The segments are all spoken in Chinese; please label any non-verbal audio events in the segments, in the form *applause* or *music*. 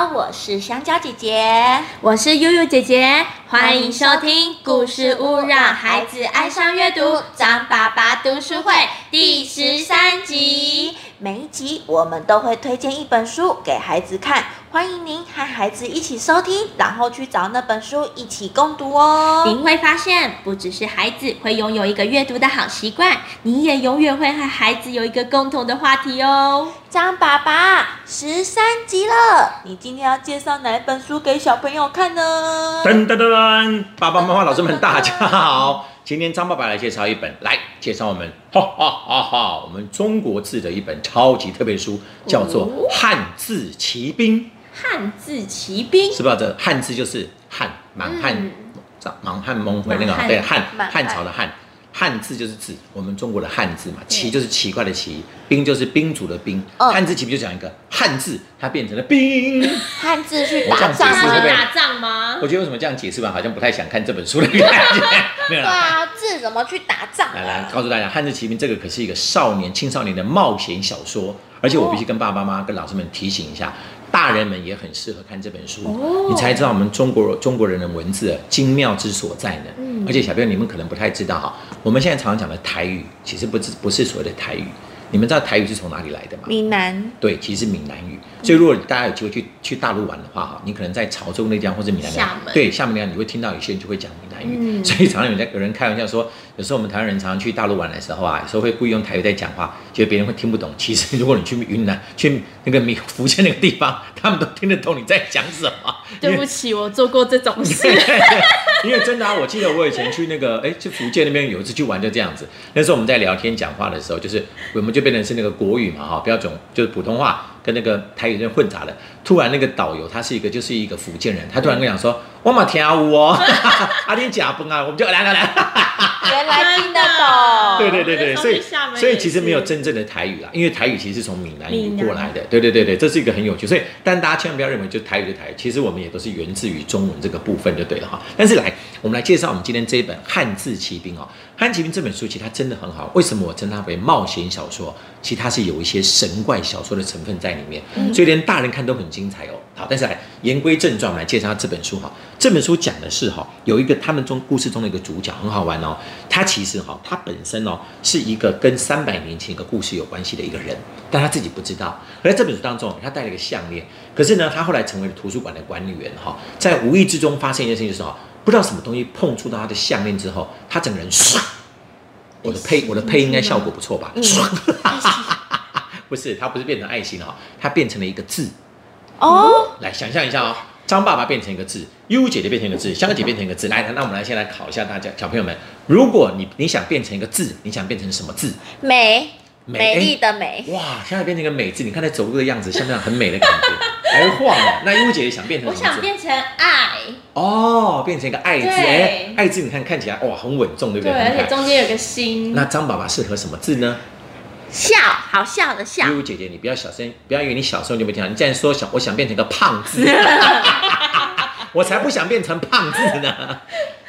好，我是香蕉姐姐，我是悠悠姐姐，欢迎收听故事屋，让孩子爱上阅读。张爸爸读书会第十三集，每一集我们都会推荐一本书给孩子看，欢迎您和孩子一起收听，然后去找那本书一起共读哦。您会发现，不只是孩子会拥有一个阅读的好习惯，你也永远会和孩子有一个共同的话题哦。张爸爸，十三集了，你今天要介绍哪一本书给小朋友看呢？噔噔噔噔，爸爸妈妈、老师们，大家好！今天张爸爸来介绍一本，来介绍我们，哈哈哈哈，我们中国字的一本超级特别书，叫做《汉字奇兵》。汉字骑兵，是不是？这汉字就是汉，满汉，满汉蒙回那个，对，汉汉朝的汉。汉字就是字，我们中国的汉字嘛，奇就是奇怪的奇，兵就是兵主的兵。汉字奇兵就讲一个汉字，它变成了兵。汉字去打仗吗？打仗吗？我觉得为什么这样解释吧，好像不太想看这本书的感觉。*laughs* 没有对啊，字怎么去打仗？来来，告诉大家，汉字骑兵这个可是一个少年、青少年的冒险小说，而且我必须跟爸爸妈妈、跟老师们提醒一下。大人们也很适合看这本书，你才知道我们中国中国人的文字精妙之所在呢。而且小朋友，你们可能不太知道哈，我们现在常常讲的台语，其实不是不是所谓的台语。你们知道台语是从哪里来的吗？闽南。对，其实是闽南语。所以如果大家有机会去去大陆玩的话哈，你可能在潮州那地方或者闽南对厦门那样，你会听到有些人就会讲闽南语。所以常常有在有人开玩笑说，有时候我们台湾人常常去大陆玩的时候啊，有时候会故意用台语在讲话，觉得别人会听不懂。其实如果你去云南、去那个闽福建那个地方，他们都听得懂你在讲什么。对不起，我做过这种事。*laughs* *laughs* *laughs* 因为真的啊，我记得我以前去那个哎，去福建那边有一次去玩就这样子。那时候我们在聊天讲话的时候，就是我们就变成是那个国语嘛哈，标准就是普通话跟那个台语那混杂的。突然那个导游他是一个就是一个福建人，他突然跟我讲说：“我嘛听有哦，阿天假崩啊！”我们就来来来，*laughs* 原来听得懂。对对对对，所以所以其实没有真正的台语啦，因为台语其实是从闽南语过来的。对对对对，这是一个很有趣。所以但大家千万不要认为就台语的台语，其实我们也都是源自于中文这个部分就对了哈。但是来，我们来介绍我们今天这一本《汉字奇兵》哦，《汉字奇兵》这本书其实它真的很好。为什么我称它为冒险小说？其实它是有一些神怪小说的成分在里面，所以连大人看都很精彩哦。好，但是来言归正传，我们来介绍这本书哈。这本书讲的是哈，有一个他们中故事中的一个主角很好玩哦。他其实哈，他本身哦是一个跟三百年前一个故事有关系的一个人，但他自己不知道。而在这本书当中，他戴了一个项链，可是呢，他后来成为了图书馆的管理员哈，在无意之中发生一件事情，就是哈，不知道什么东西碰触到他的项链之后，他整个人唰。我的配我的配应该效果不错吧？*laughs* 不是，它不是变成爱心哈，它变成了一个字。哦，来想象一下哦，张爸爸变成一个字，U 姐姐变成一个字，香姐变成一个字。来，那我们来先来考一下大家小朋友们，如果你你想变成一个字，你想变成什么字？美，美丽的美。哇，现在变成一个美字，你看她走路的样子，像不像很美的感觉？还会晃哦。那 U 姐姐想变成？我想变成爱。哦，变成一个爱字，哎，爱字你看看起来哇，很稳重，对不对？对，而且中间有个心。那张爸爸适合什么字呢？笑，好笑的笑。悠悠姐姐，你不要小声，不要以为你小时候就没听到。你竟然说想，我想变成个胖子，*laughs* *laughs* 我才不想变成胖子呢。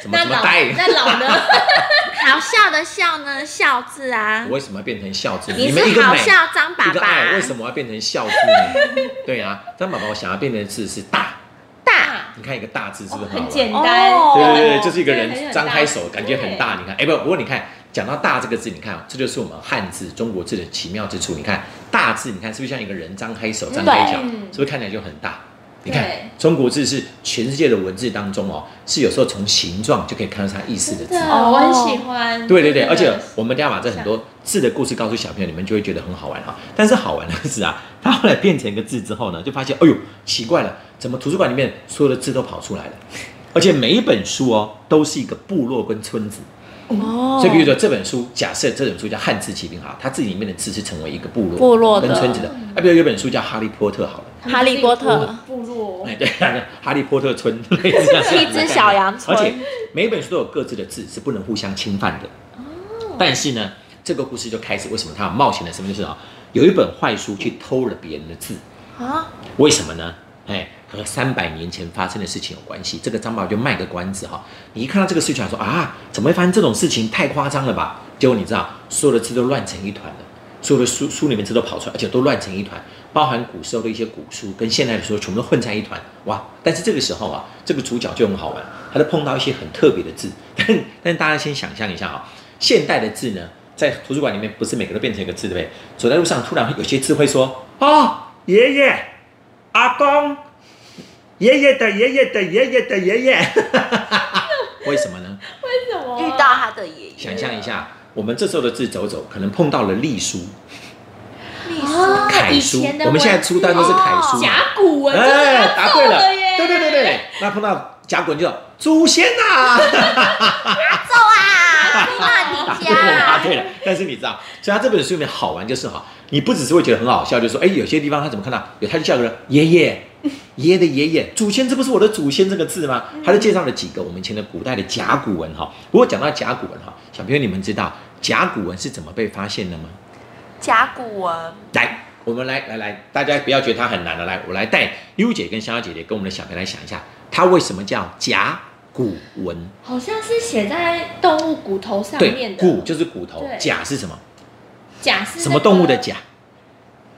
什么什么呆？那老呢？*laughs* 好笑的笑呢？笑字啊。我为什么要变成笑字？你是好笑张爸爸，为什么要变成笑字呢？对啊，张爸爸，我想要变成的字是大。大，你看一个大字是不是很简单？对对对，就是一个人张开手，感觉很大。你看，哎不，不过你看。讲到大这个字，你看，这就是我们汉字中国字的奇妙之处。你看大字，你看是不是像一个人张开手、张开脚，是不是看起来就很大？你看中国字是全世界的文字当中哦，是有时候从形状就可以看到它意思的字。哦，我很喜欢。对对对，而且我们要把这很多字的故事告诉小朋友，你们就会觉得很好玩哈。但是好玩的是啊，*laughs* 它后来变成一个字之后呢，就发现，哎呦，奇怪了，怎么图书馆里面所有的字都跑出来了？而且每一本书哦，都是一个部落跟村子。哦，所以比如说这本书，假设这本书叫《汉字奇兵》哈，它自己里面的字是成为一个部落、部落跟村子的。啊，比如有本书叫《哈利波特》好了，《哈利波特》部落，哎对，《哈利波特村》类似这样。一只小羊村。而且每一本书都有各自的字，是不能互相侵犯的。哦。但是呢，这个故事就开始，为什么他有冒险的身份？就是啊，有一本坏书去偷了别人的字啊？为什么呢？哎，和三百年前发生的事情有关系。这个张宝就卖个关子哈。你一看到这个事情，说啊，怎么会发生这种事情？太夸张了吧？结果你知道，所有的字都乱成一团了。所有的书书里面这都跑出来，而且都乱成一团，包含古时候的一些古书跟现代的书全部都混在一团，哇！但是这个时候啊，这个主角就很好玩，他就碰到一些很特别的字，*laughs* 但但大家先想象一下啊，现代的字呢，在图书馆里面不是每个都变成一个字对不对？走在路上突然有些字会说啊，爷爷、阿公、爷爷的爷爷的爷爷的爷爷，*laughs* 为什么呢？为什么遇到他的爷爷，想象一下，我们这时候的字走走，可能碰到了隶书、楷书。我们现在出单都是楷书。甲骨文，哎，要答对了，对对对对，那碰到甲骨文就叫祖先呐、走啊，哭骂你 *laughs* 答对了，答家，对了。但是你知道，所以他这本书里面好玩就是哈，你不只是会觉得很好笑，就是说，哎，有些地方他怎么看到？有，他就叫个人爷爷。*laughs* 爷爷的爷爷，祖先，这不是我的祖先这个字吗？他就介绍了几个我们以前的古代的甲骨文哈。不过讲到甲骨文哈，小朋友你们知道甲骨文是怎么被发现的吗？甲骨文，来，我们来来来，大家不要觉得它很难了，来，我来带优姐跟香香姐姐跟我们的小朋友来想一下，它为什么叫甲骨文？好像是写在动物骨头上，面的。骨就是骨头，甲是什么？甲是什么动物的？甲？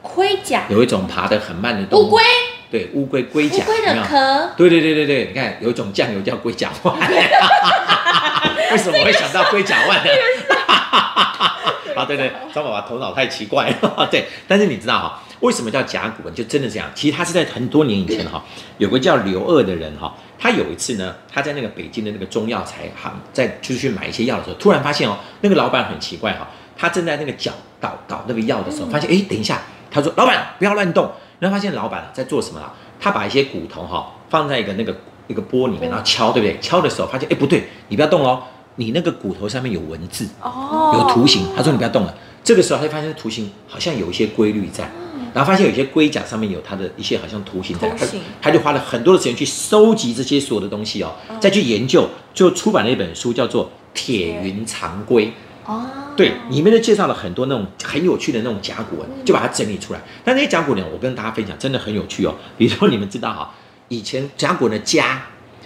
盔甲。有一种爬得很慢的动物，乌龟。对，乌龟龟甲，乌龟的壳。对对对对对，你看有一种酱油叫龟甲万，*laughs* 为什么我会想到龟甲万呢？*laughs* 啊，对对，张爸爸头脑太奇怪了，*laughs* 对。但是你知道哈，为什么叫甲骨文？就真的这样。其实他是在很多年以前哈，有个叫刘二的人哈，他有一次呢，他在那个北京的那个中药材行，在就是去买一些药的时候，突然发现哦，那个老板很奇怪哈，他正在那个搅搞搞那个药的时候，发现哎，等一下，他说老板不要乱动，然后发现老板在做什么啊？他把一些骨头哈放在一个那个一个钵里面，然后敲，对不对？敲的时候发现哎不对，你不要动哦，你那个骨头上面有文字。哦，有图形，他说你不要动了。这个时候他就发现图形好像有一些规律在，然后发现有些龟甲上面有它的一些好像图形在，他他就花了很多的时间去收集这些所有的东西哦，再去研究，就出版了一本书叫做《铁云藏龟》。哦。对，里面就介绍了很多那种很有趣的那种甲骨文，就把它整理出来。但那些甲骨文，我跟大家分享，真的很有趣哦。*laughs* 比如说你们知道哈，以前甲骨文的“家”，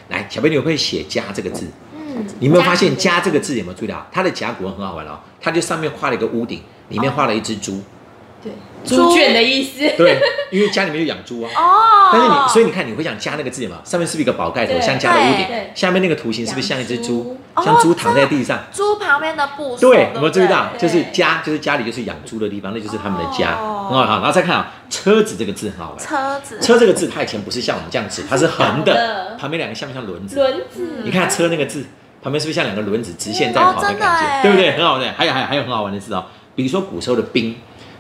来，小朋友会写“家”这个字，嗯。你有没有发现“家”这个字有没有注意到？它的甲骨文很好玩哦，它就上面画了一个屋顶，里面画了一只猪。对。猪圈的意思。*laughs* 对，因为家里面就养猪啊。哦，但是你，所以你看，你会想加那个字嘛？上面是不是一个宝盖头，像加了屋对顶？下面那个图形是不是像一只猪？像猪躺在地上。猪旁边的部首，对，有不没有注意到？就是家，就是家里就是养猪的地方，那就是他们的家。哦很好，好，然后再看啊，车子这个字很好玩。车子，车这个字，它以前不是像我们这样子，它是横横的的，旁边两个像不像轮子？轮子。你看车那个字旁边是不是像两个轮子直线在跑的哦真的感觉，哎对不对？很好玩。还有还有还有很好玩的字哦，比如说古时候的兵，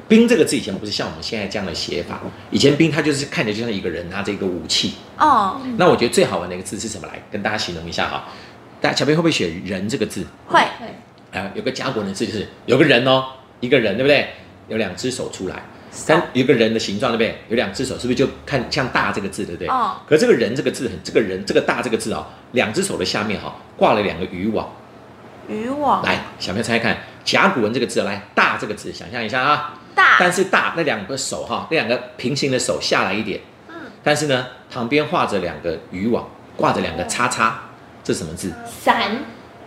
兵这个字以前不是像我们现在这样的写法，以前兵它就是看起来就像一个人拿着一个武器。哦，那我觉得最好玩的一个字是什么？来跟大家形容一下哈。大家小朋友会不会写人这个字？会，会。啊，有个甲骨文的字就是有个人哦，一个人对不对？有两只手出来，但有个人的形状对不对？有两只手，是不是就看像大这个字对不对？哦可这个人这个字很，这个人这个大这个字哦，两只手的下面哈、挂了两个渔网。渔网，来，小朋友猜猜看，甲骨文这个字，来大这个字，想象一下啊。大，但是大那两个手哈，那两个平行的手下来一点，嗯，但是呢，旁边画着两个渔网，挂着两个叉叉，这是什么字？伞。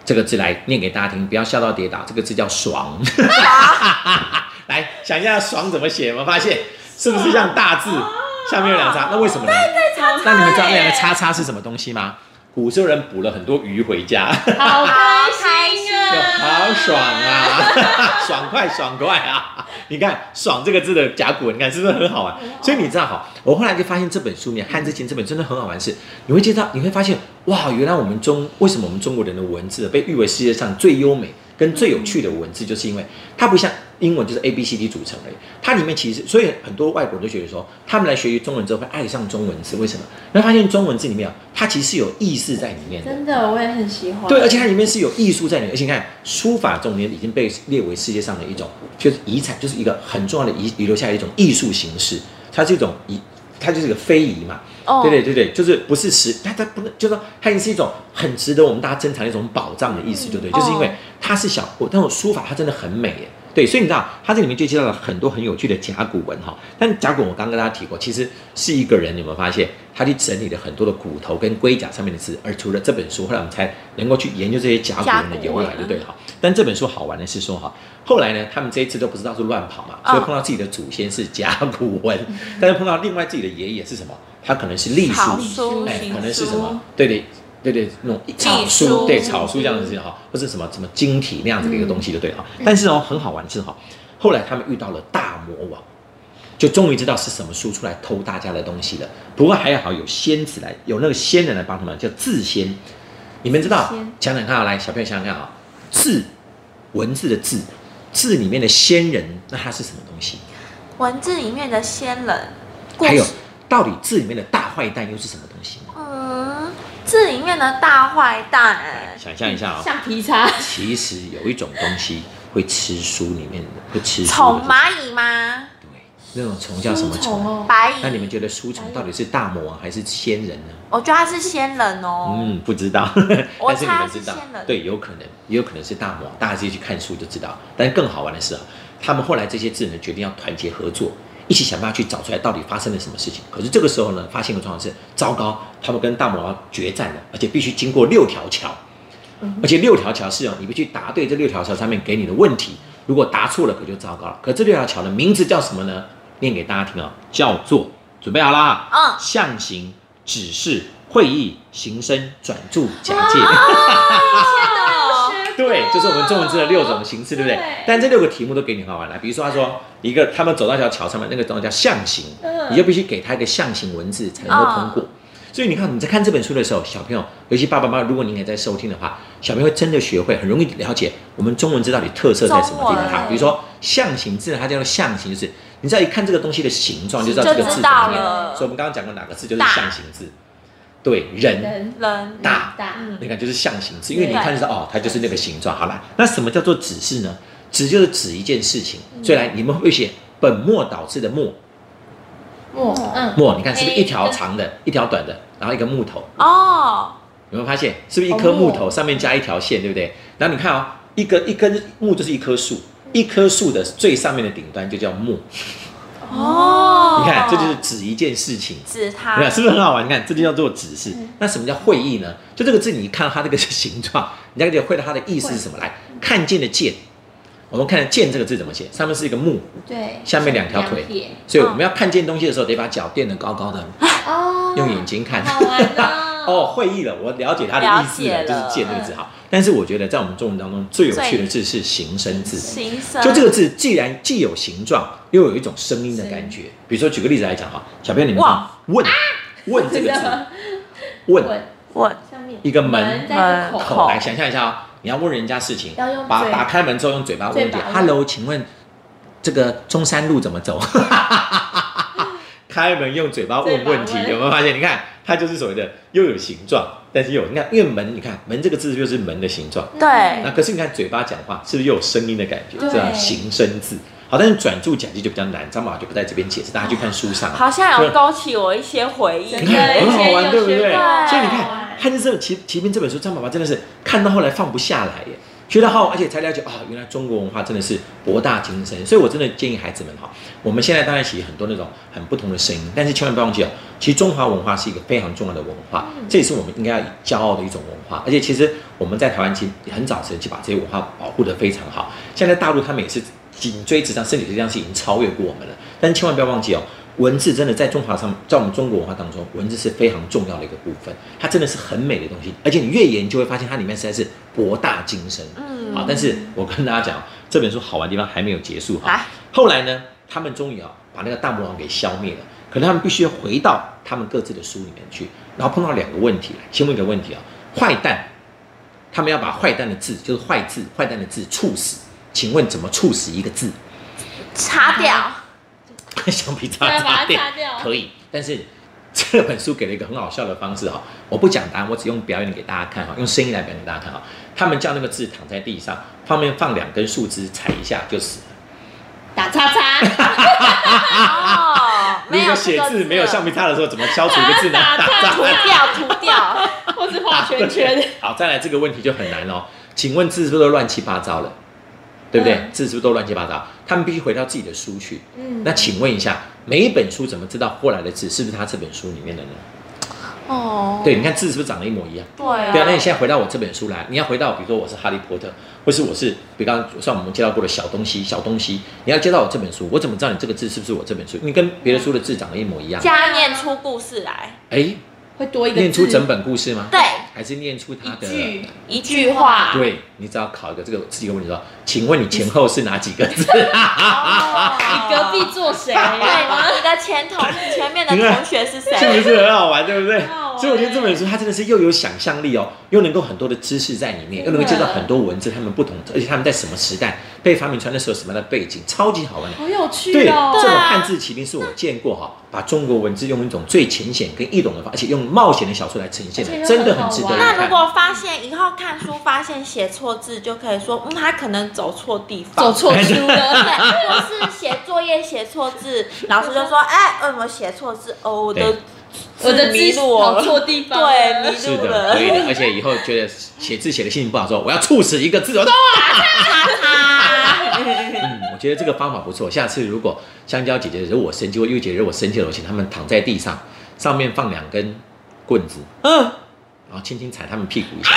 这个字来念给大家听，不要笑到跌倒。这个字叫爽。*laughs* 来想一下“爽”怎么写？有没有发现是不是像大字下面有两叉？那为什么呢？那你们知道那两个叉叉是什么东西吗？古时候人捕了很多鱼回家，好开心就啊！*laughs* 好爽啊，*laughs* 爽快爽快啊！你看“爽”这个字的甲骨文，你看是不是很好玩？所以你知道哈，我后来就发现这本书里面汉字经这本真的很好玩是，你会介绍，你会发现哇，原来我们中为什么我们中国人的文字被誉为世界上最优美跟最有趣的文字，就是因为它不像英文就是 A B C D 组成而已，它里面其实所以很多外国人都觉得说，他们来学习中文之后会爱上中文字，为什么？那发现中文字里面啊，它其实是有意思在里面的。真的，我也很喜欢。对，而且它里面是有艺术在里面，而且你看书法中间已经被列为世界上的一种，就是遗产，就是一个很重要的遗遗留下来一种艺术形式，它是一种遗，它就是一个非遗嘛。哦对对对对，就是不是实，它它不能，就是说它已经是一种很值得我们大家珍藏的一种宝藏的意思，对不对，就是因为它是小我那种书法，它真的很美耶。对，所以你知道，他这里面就介绍了很多很有趣的甲骨文哈。但甲骨文我刚刚跟大家提过，其实是一个人，你有没有发现，他去整理了很多的骨头跟龟甲上面的字，而除了这本书，后来我们才能够去研究这些甲骨文的由来，对不对？哈。但这本书好玩的是说哈，后来呢，他们这一次都不知道是乱跑嘛，所以碰到自己的祖先是甲骨文，但是碰到另外自己的爷爷是什么？他可能是隶书，哎，可能是什么？对对。对对，那种草书，对草书这样子哈，或是什么什么晶体那样子的一个东西就对了哈。但是哦，很好玩是哈，后来他们遇到了大魔王，就终于知道是什么书出来偷大家的东西了。不过还好有仙子来，有那个仙人来帮他们，叫字仙。你们知道？想想看啊，来小朋友想想看啊，字文字的字，字里面的仙人，那它是什么东西？文字里面的仙人，还有到底字里面的大坏蛋又是什么东西？嗯。字里面的大坏蛋，想象一下啊，橡皮擦。其实有一种东西会吃书里面的，会吃虫蚂蚁吗？对，那种虫叫什么虫？白蚁。那你们觉得书虫到底是大魔王还是仙人呢？我觉得他是仙人哦。嗯，不知道。*laughs* 我猜是仙人。对，有可能，也有可能是大魔王。大家自己去看书就知道。但更好玩的是啊，他们后来这些智人决定要团结合作。一起想办法去找出来到底发生了什么事情。可是这个时候呢，发现的状况是糟糕，他们跟大魔王决战了，而且必须经过六条桥，而且六条桥是哦，你必须答对这六条桥上面给你的问题，如果答错了可就糟糕了。可这六条桥的名字叫什么呢？念给大家听啊，叫做准备好啦，嗯，象形、指示、会议、形声、转注、假借。*laughs* 对，就是我们中文字的六种形式，对不对？但这六个题目都给你好玩了，比如说他说一个，他们走到一条桥上面，那个东西叫象形，你就必须给他一个象形文字才能够通过。所以你看你在看这本书的时候，小朋友，尤其爸爸妈妈，如果您也在收听的话，小朋友会真的学会，很容易了解我们中文字到底特色在什么地方。它比如说象形字，它叫做象形，就是你只要一看这个东西的形状，就知道这个字怎么念。所以我们刚刚讲过哪个字就是象形字。对人人大大，你看就是象形字，因为你看就是哦，它就是那个形状。好了，那什么叫做指示呢？指就是指一件事情。所以来，你们会写本末倒置的末，末，嗯，末，你看是不是一条长的，一条短的，然后一个木头？哦，有没有发现是不是一棵木头上面加一条线，对不对？然后你看哦，一根一根木就是一棵树，一棵树的最上面的顶端就叫末。哦，你看，这就是指一件事情，指它，你看是不是很好玩？你看，这就叫做指示。那什么叫会意呢？就这个字，你看到它这个形状，你了解会到它的意思是什么？来看见的见，我们看“见”这个字怎么写？上面是一个木，对，下面两条腿，所以我们要看见东西的时候，得把脚垫得高高的，哦，用眼睛看。哦，*laughs* 会意了，我了解他的意思了，就是“见”这个字哈。但是我觉得在我们中文当中最有趣的字是形声字，形声，就这个字既然既有形状，又有一种声音的感觉。比如说举个例子来讲哈，小朋友你们问问这个字，*laughs* 问。问。一个门口，来想象一下哦，你要问人家事情，把打开门之后用嘴巴问一点，Hello，请问这个中山路怎么走？*laughs* 开门用嘴巴问问题，有没有发现？你看。它就是所谓的又有形状，但是又你看，因为门，你看门这个字就是门的形状。对。那可是你看嘴巴讲话，是不是又有声音的感觉？这样形声字。好，但是转注讲记就比较难，张宝就不在这边解释，大家去看书上。好像有勾起我一些回忆，你 *laughs* 看很好玩，对不对？所以你看《汉字奇奇兵》这本书，张宝宝真的是看到后来放不下来耶。学得好，而且才了解啊，原来中国文化真的是博大精深。所以我真的建议孩子们哈，我们现在当然写很多那种很不同的声音，但是千万不要忘记哦，其实中华文化是一个非常重要的文化，这也是我们应该要以骄傲的一种文化。而且其实我们在台湾其实很早时就把这些文化保护得非常好。现在大陆他们也是紧追直上，身体这件事已经超越过我们了。但是千万不要忘记哦。文字真的在中华上，在我们中国文化当中，文字是非常重要的一个部分。它真的是很美的东西，而且你越研究会发现它里面实在是博大精深。嗯，好，但是我跟大家讲，这本书好玩的地方还没有结束哈。后来呢，他们终于啊把那个大魔王给消灭了，可能他们必须要回到他们各自的书里面去，然后碰到两个问题来。先问一个问题啊，坏蛋，他们要把坏蛋的字，就是坏字，坏蛋的字处死，请问怎么处死一个字？擦掉。橡皮擦擦掉可以，但是这本书给了一个很好笑的方式哈，我不讲答案，我只用表演给大家看哈，用声音来表演给大家看哈。他们叫那个字躺在地上，旁边放两根树枝，踩一下就死了。打叉叉。*laughs* 哦，如果写字没有橡皮擦的时候，怎么消除一个字呢？*laughs* 打叉涂掉，涂掉，*laughs* 或是画圈圈。好，再来这个问题就很难哦。请问字是不是都乱七八糟了？对不对？嗯字是不是都乱七八糟？他们必须回到自己的书去。嗯那请问一下，每一本书怎么知道过来的字是不是他这本书里面的呢？哦，对，你看字是不是长得一模一样？对啊，对啊，那你现在回到我这本书来，你要回到，比如说我是哈利波特，或是我是，比刚刚像我们介绍过的小东西，小东西，你要接到我这本书，我怎么知道你这个字是不是我这本书？你跟别的书的字长得一模一样？加念出故事来，哎，会多一个念出整本故事吗？对，还是念出他的？一句一句话，对，你只要考一个这个是一个问题说，请问你前后是哪几个字？*laughs* 哦你隔壁坐谁？对，你的前同前面的同学是谁是不？是很好玩，对不对所以我觉得这本书它真的是又有想象力哦，又能够很多的知识在里面，又能够介绍很多文字，他们不同，而且他们在什么时代被发明出来，那时候什么样的背景，超级好玩的。好有趣对，哦！这种汉字骑兵是我见过哈，把中国文字用一种最浅显跟易懂的方，而且用冒险的小说来呈现的，真的很值得。那如果发现以后看书发现写错字，就可以说，嗯，他可能走错地方，走错书 *laughs* 对，了，或是写作业写错字，老师就说，哎，为什么写错字？哦，我的对我的迷字路，跑错地方对，迷是的，路了可。以的，而且以后觉得写字写的心情不好，说我要猝死一个字，我都 *laughs* 嗯，我觉得这个方法不错。下次如果香蕉姐姐惹我生气，或玉姐惹我生气了，我请他们躺在地上，上面放两根棍子，嗯，然后轻轻踩他们屁股一下。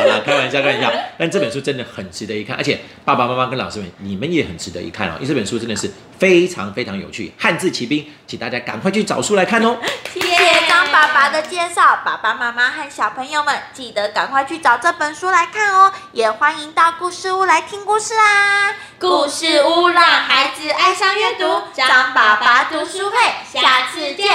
好啦，开玩笑，开玩笑。但这本书真的很值得一看，而且爸爸妈妈跟老师们，你们也很值得一看哦。因为这本书真的是非常非常有趣，《汉字奇兵》，请大家赶快去找书来看哦。谢谢张爸爸的介绍，爸爸妈妈和小朋友们记得赶快去找这本书来看哦，也欢迎到故事屋来听故事啦。故事屋让孩子爱上阅读，张爸爸读书会，下次见，